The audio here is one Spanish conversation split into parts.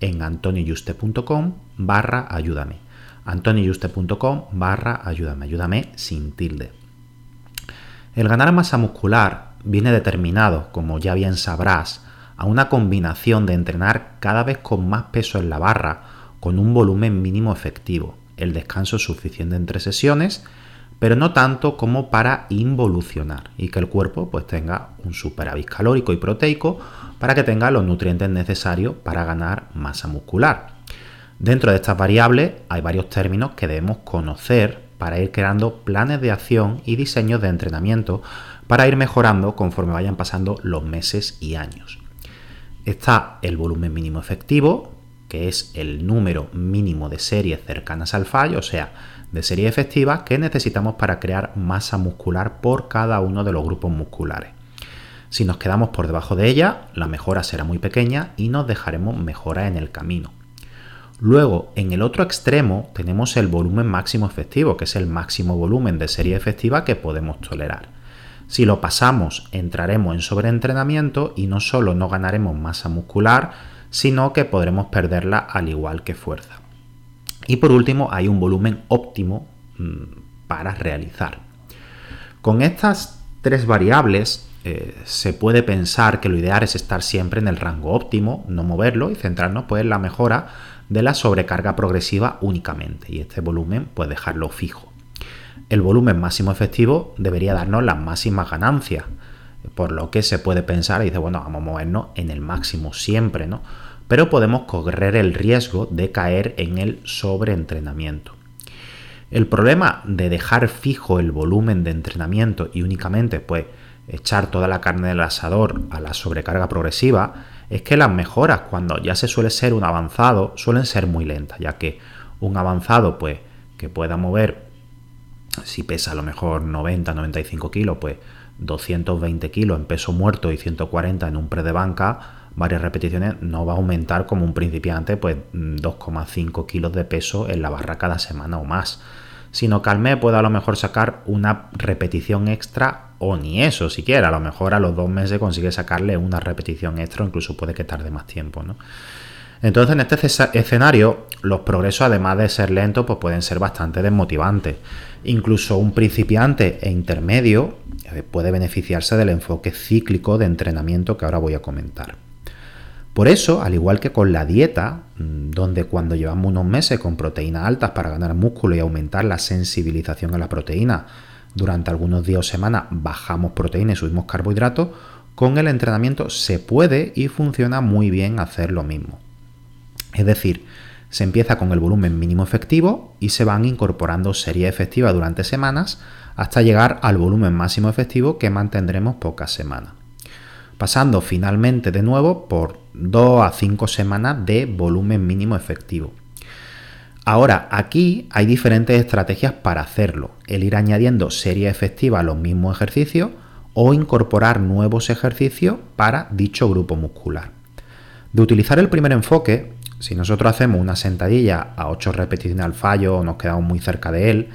en antonioyuste.com barra ayúdame. antonioyuste.com barra ayúdame. Ayúdame sin tilde. El ganar masa muscular viene determinado, como ya bien sabrás, a una combinación de entrenar cada vez con más peso en la barra, con un volumen mínimo efectivo, el descanso suficiente entre sesiones, pero no tanto como para involucionar y que el cuerpo pues tenga un superávit calórico y proteico para que tenga los nutrientes necesarios para ganar masa muscular. Dentro de estas variables hay varios términos que debemos conocer para ir creando planes de acción y diseños de entrenamiento para ir mejorando conforme vayan pasando los meses y años. Está el volumen mínimo efectivo, que es el número mínimo de series cercanas al fallo, o sea, de series efectivas que necesitamos para crear masa muscular por cada uno de los grupos musculares. Si nos quedamos por debajo de ella, la mejora será muy pequeña y nos dejaremos mejora en el camino. Luego, en el otro extremo, tenemos el volumen máximo efectivo, que es el máximo volumen de serie efectiva que podemos tolerar. Si lo pasamos, entraremos en sobreentrenamiento y no solo no ganaremos masa muscular, sino que podremos perderla al igual que fuerza. Y por último, hay un volumen óptimo mm, para realizar. Con estas tres variables eh, se puede pensar que lo ideal es estar siempre en el rango óptimo, no moverlo y centrarnos pues, en la mejora de la sobrecarga progresiva únicamente y este volumen pues dejarlo fijo. El volumen máximo efectivo debería darnos las máximas ganancias, por lo que se puede pensar y dice, bueno, vamos a movernos en el máximo siempre, ¿no? Pero podemos correr el riesgo de caer en el sobreentrenamiento. El problema de dejar fijo el volumen de entrenamiento y únicamente pues echar toda la carne del asador a la sobrecarga progresiva es que las mejoras cuando ya se suele ser un avanzado suelen ser muy lentas, ya que un avanzado pues que pueda mover si pesa a lo mejor 90, 95 kilos, pues 220 kilos en peso muerto y 140 en un pre de banca, varias repeticiones, no va a aumentar como un principiante, pues 2,5 kilos de peso en la barra cada semana o más sino que al mes puede a lo mejor sacar una repetición extra o ni eso siquiera. A lo mejor a los dos meses consigue sacarle una repetición extra incluso puede que tarde más tiempo. ¿no? Entonces en este escenario los progresos además de ser lentos pues pueden ser bastante desmotivantes. Incluso un principiante e intermedio eh, puede beneficiarse del enfoque cíclico de entrenamiento que ahora voy a comentar. Por eso, al igual que con la dieta, mm, donde cuando llevamos unos meses con proteínas altas para ganar músculo y aumentar la sensibilización a la proteína, durante algunos días o semanas bajamos proteína y subimos carbohidratos, con el entrenamiento se puede y funciona muy bien hacer lo mismo. Es decir, se empieza con el volumen mínimo efectivo y se van incorporando series efectivas durante semanas hasta llegar al volumen máximo efectivo que mantendremos pocas semanas pasando finalmente de nuevo por 2 a 5 semanas de volumen mínimo efectivo. Ahora, aquí hay diferentes estrategias para hacerlo. El ir añadiendo serie efectiva a los mismos ejercicios o incorporar nuevos ejercicios para dicho grupo muscular. De utilizar el primer enfoque, si nosotros hacemos una sentadilla a 8 repeticiones al fallo o nos quedamos muy cerca de él,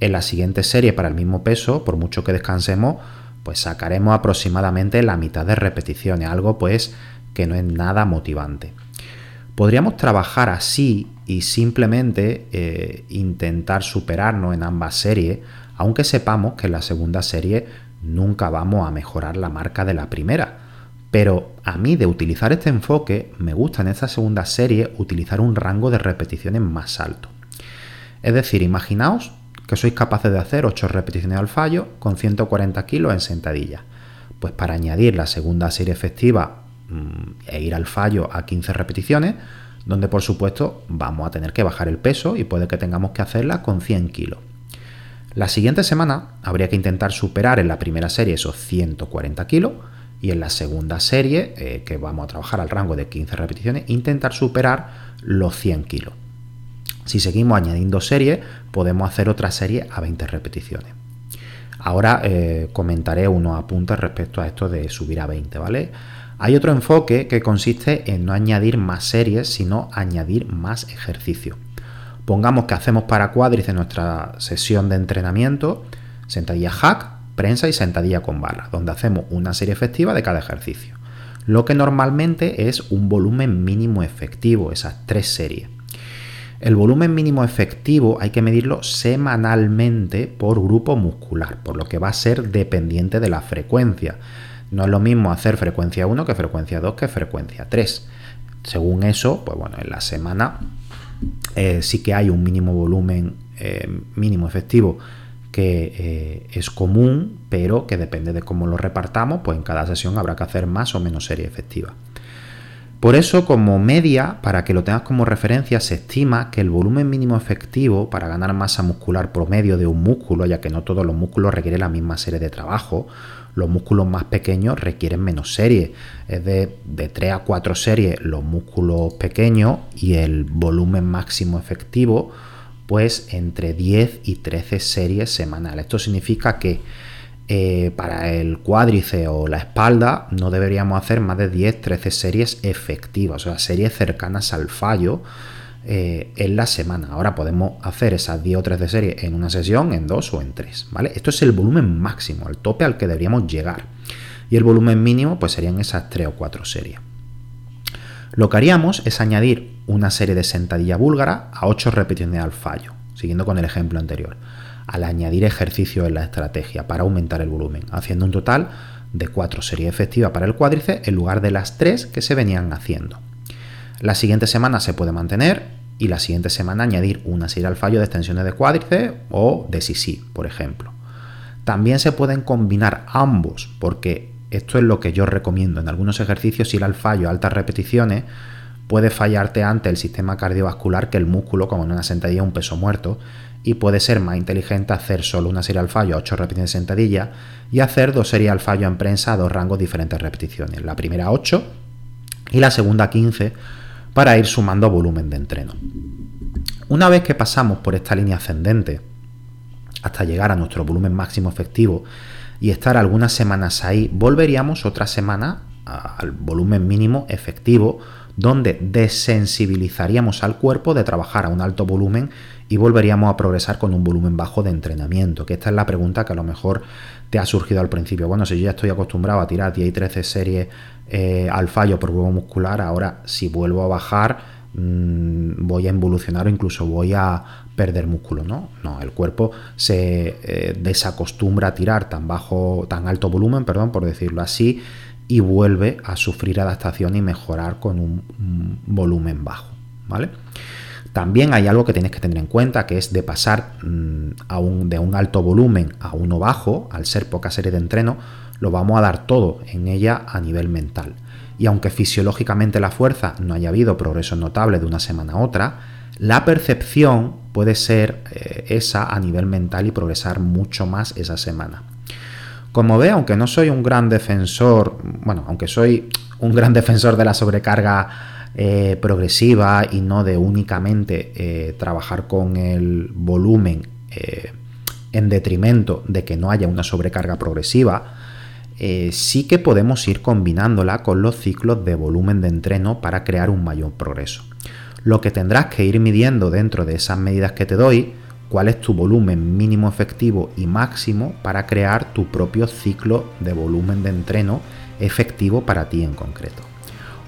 en la siguiente serie para el mismo peso, por mucho que descansemos, pues sacaremos aproximadamente la mitad de repeticiones, algo pues que no es nada motivante. Podríamos trabajar así y simplemente eh, intentar superarnos en ambas series, aunque sepamos que en la segunda serie nunca vamos a mejorar la marca de la primera. Pero a mí de utilizar este enfoque me gusta en esta segunda serie utilizar un rango de repeticiones más alto. Es decir, imaginaos que sois capaces de hacer 8 repeticiones al fallo con 140 kilos en sentadilla. Pues para añadir la segunda serie efectiva mm, e ir al fallo a 15 repeticiones, donde por supuesto vamos a tener que bajar el peso y puede que tengamos que hacerla con 100 kilos. La siguiente semana habría que intentar superar en la primera serie esos 140 kilos y en la segunda serie, eh, que vamos a trabajar al rango de 15 repeticiones, intentar superar los 100 kilos. Si seguimos añadiendo series, podemos hacer otra serie a 20 repeticiones. Ahora eh, comentaré unos apuntes respecto a esto de subir a 20, ¿vale? Hay otro enfoque que consiste en no añadir más series, sino añadir más ejercicio. Pongamos que hacemos para cuádriceps nuestra sesión de entrenamiento, sentadilla hack, prensa y sentadilla con barra, donde hacemos una serie efectiva de cada ejercicio. Lo que normalmente es un volumen mínimo efectivo, esas tres series. El volumen mínimo efectivo hay que medirlo semanalmente por grupo muscular, por lo que va a ser dependiente de la frecuencia. No es lo mismo hacer frecuencia 1 que frecuencia 2 que frecuencia 3. Según eso, pues bueno, en la semana eh, sí que hay un mínimo volumen eh, mínimo efectivo que eh, es común, pero que depende de cómo lo repartamos, pues en cada sesión habrá que hacer más o menos serie efectiva. Por eso, como media, para que lo tengas como referencia, se estima que el volumen mínimo efectivo para ganar masa muscular promedio de un músculo, ya que no todos los músculos requieren la misma serie de trabajo, los músculos más pequeños requieren menos series, es de, de 3 a 4 series los músculos pequeños y el volumen máximo efectivo, pues entre 10 y 13 series semanales. Esto significa que eh, para el cuádrice o la espalda no deberíamos hacer más de 10-13 series efectivas, o sea, series cercanas al fallo eh, en la semana. Ahora podemos hacer esas 10 o 13 series en una sesión, en dos o en tres, ¿vale? Esto es el volumen máximo, el tope al que deberíamos llegar. Y el volumen mínimo, pues serían esas 3 o 4 series. Lo que haríamos es añadir una serie de sentadilla búlgara a 8 repeticiones al fallo, siguiendo con el ejemplo anterior al añadir ejercicio en la estrategia para aumentar el volumen, haciendo un total de 4 series efectivas para el cuádriceps en lugar de las 3 que se venían haciendo. La siguiente semana se puede mantener y la siguiente semana añadir una serie al fallo de extensiones de cuádriceps o de sisi, por ejemplo. También se pueden combinar ambos, porque esto es lo que yo recomiendo. En algunos ejercicios ir al fallo a altas repeticiones puede fallarte ante el sistema cardiovascular que el músculo, como en una sentadilla, un peso muerto, y puede ser más inteligente hacer solo una serie al fallo a 8 repeticiones de sentadilla y hacer dos series al fallo en prensa a dos rangos diferentes de repeticiones. La primera 8 y la segunda 15 para ir sumando volumen de entreno. Una vez que pasamos por esta línea ascendente hasta llegar a nuestro volumen máximo efectivo y estar algunas semanas ahí, volveríamos otra semana al volumen mínimo efectivo donde desensibilizaríamos al cuerpo de trabajar a un alto volumen y volveríamos a progresar con un volumen bajo de entrenamiento? Que esta es la pregunta que a lo mejor te ha surgido al principio. Bueno, si yo ya estoy acostumbrado a tirar 10 y 13 series eh, al fallo por grupo muscular, ahora si vuelvo a bajar mm, voy a involucionar o incluso voy a perder músculo, ¿no? No, el cuerpo se eh, desacostumbra a tirar tan bajo, tan alto volumen, perdón, por decirlo así, y vuelve a sufrir adaptación y mejorar con un volumen bajo, ¿vale? También hay algo que tienes que tener en cuenta, que es de pasar mm, de un alto volumen a uno bajo, al ser poca serie de entreno, lo vamos a dar todo en ella a nivel mental. Y aunque fisiológicamente la fuerza no haya habido progreso notable de una semana a otra, la percepción puede ser eh, esa a nivel mental y progresar mucho más esa semana. Como ve, aunque no soy un gran defensor, bueno, aunque soy un gran defensor de la sobrecarga eh, progresiva y no de únicamente eh, trabajar con el volumen en detrimento de que no haya una sobrecarga progresiva, eh, sí que podemos ir combinándola con los ciclos de volumen de entreno para crear un mayor progreso. Lo que tendrás que ir midiendo dentro de esas medidas que te doy, cuál es tu volumen mínimo efectivo y máximo para crear tu propio ciclo de volumen de entreno efectivo para ti en concreto.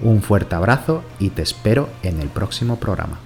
Un fuerte abrazo y te espero en el próximo programa.